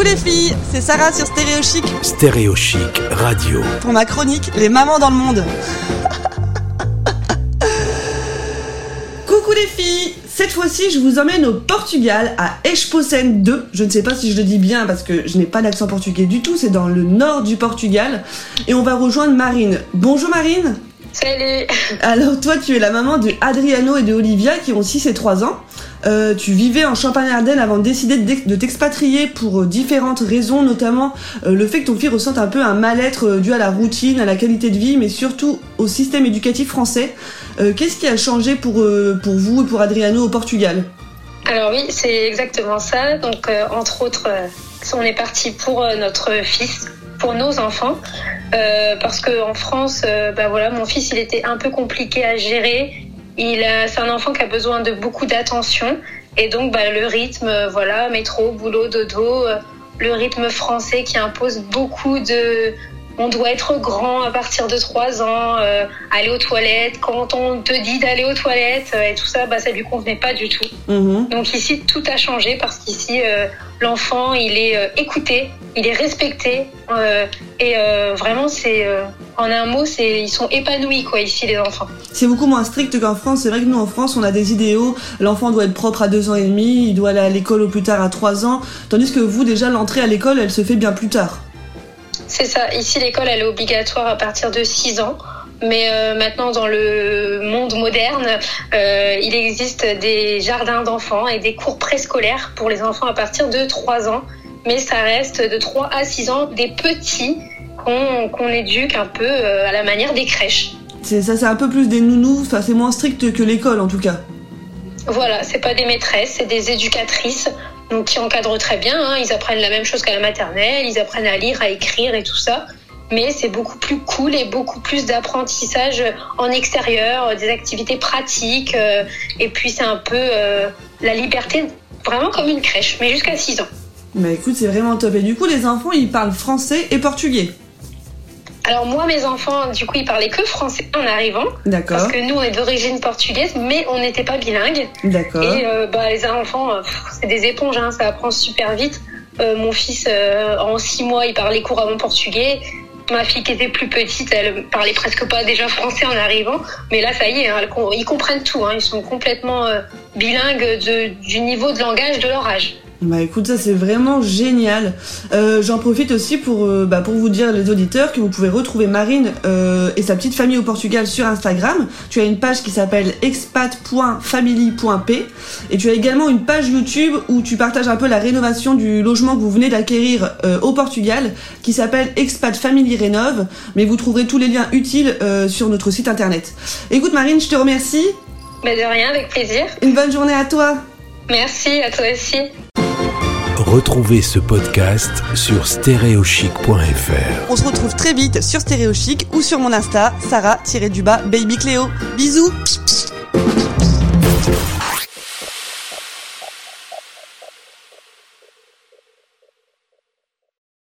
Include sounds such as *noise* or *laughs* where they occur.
Coucou les filles, c'est Sarah sur Stéréo Chic Stéréo Chic Radio. pour ma chronique Les mamans dans le monde. *laughs* Coucou les filles, cette fois-ci je vous emmène au Portugal à Esposen 2. Je ne sais pas si je le dis bien parce que je n'ai pas d'accent portugais du tout, c'est dans le nord du Portugal. Et on va rejoindre Marine. Bonjour Marine Salut Alors toi tu es la maman de Adriano et de Olivia qui ont 6 et 3 ans. Euh, tu vivais en Champagne-Ardenne avant de décider de t'expatrier pour euh, différentes raisons, notamment euh, le fait que ton fils ressente un peu un mal-être dû à la routine, à la qualité de vie, mais surtout au système éducatif français. Euh, Qu'est-ce qui a changé pour, pour vous et pour Adriano au Portugal? Alors oui, c'est exactement ça. Donc entre autres, on est parti pour notre fils, pour nos enfants, Euh, parce que en France, euh, bah voilà, mon fils, il était un peu compliqué à gérer. Il c'est un enfant qui a besoin de beaucoup d'attention, et donc bah, le rythme, euh, voilà, métro, boulot, dodo, euh, le rythme français qui impose beaucoup de on doit être grand à partir de 3 ans, euh, aller aux toilettes. Quand on te dit d'aller aux toilettes euh, et tout ça, bah, ça lui convenait pas du tout. Mhm. Donc ici, tout a changé parce qu'ici, euh, l'enfant, il est écouté, il est respecté. et vraiment, c'est en un mot, c'est ils sont épanouis, quoi, ici, les enfants. C'est beaucoup moins strict qu'en France. C'est vrai que nous, en France, on a des idéaux. L'enfant doit être propre à 2 ans et demi, il doit aller à l'école au plus tard à 3 ans. Tandis que vous, déjà, l'entrée à l'école, elle se fait bien plus tard. C'est ça. Ici, l'école, elle est obligatoire à partir de 6 ans. Mais euh, maintenant, dans le monde moderne, euh, il existe des jardins d'enfants et des cours préscolaires pour les enfants à partir de 3 ans. Mais ça reste de 3 à 6 ans des petits qu'on qu'on éduque un peu euh, à la manière des crèches. C'est ça, c'est un peu plus des nounous. Enfin, c'est moins strict que l'école, en tout cas. Voilà, c'est pas des maîtresses, c'est des éducatrices donc qui encadrent très bien. hein. Ils apprennent la même chose qu'à la maternelle, ils apprennent à lire, à écrire et tout ça. Mais c'est beaucoup plus cool et beaucoup plus d'apprentissage en extérieur, euh, des activités pratiques. euh, et puis c'est un peu euh, la liberté, vraiment comme une crèche, mais jusqu'à 6 ans. Mais écoute, c'est vraiment top. Et du coup, les enfants, ils parlent français et portugais. Alors moi, mes enfants, du coup, ils parlaient que français en arrivant. D'accord, Parce que nous, on est d'origine portugaise, mais on n'était pas bilingues. d'accord. Et euh, bah, les enfants, euh, c'est des éponges, hein, ça apprend super vite. Euh, mon fils, euh, en six mois, il parlait couramment portugais. Ma fille qui était plus petite, elle parlait presque pas déjà français en arrivant. Mais là, ça y est, hein, ils comprennent tout. Hein, ils sont complètement bilingues de- du niveau de langage de leur âge. Bah écoute, ça c'est vraiment génial. Euh, J'en profite aussi pour, euh, bah, pour vous dire, les auditeurs, que vous pouvez retrouver Marine euh, et sa petite famille au Portugal sur Instagram. Tu as une page qui s'appelle expat.family.p et tu as également une page YouTube où tu partages un peu la rénovation du logement que vous venez d'acquérir au Portugal qui s'appelle Expat Family Rénove. Mais vous trouverez tous les liens utiles sur notre site internet. Écoute Marine, je te remercie. Mais de rien, avec plaisir. Une bonne journée à toi. Merci à toi aussi. Retrouvez ce podcast sur stéréochic.fr. On se retrouve très vite sur Stéréo Chic ou sur mon Insta, Sarah-du-bas Baby Cléo. Bisous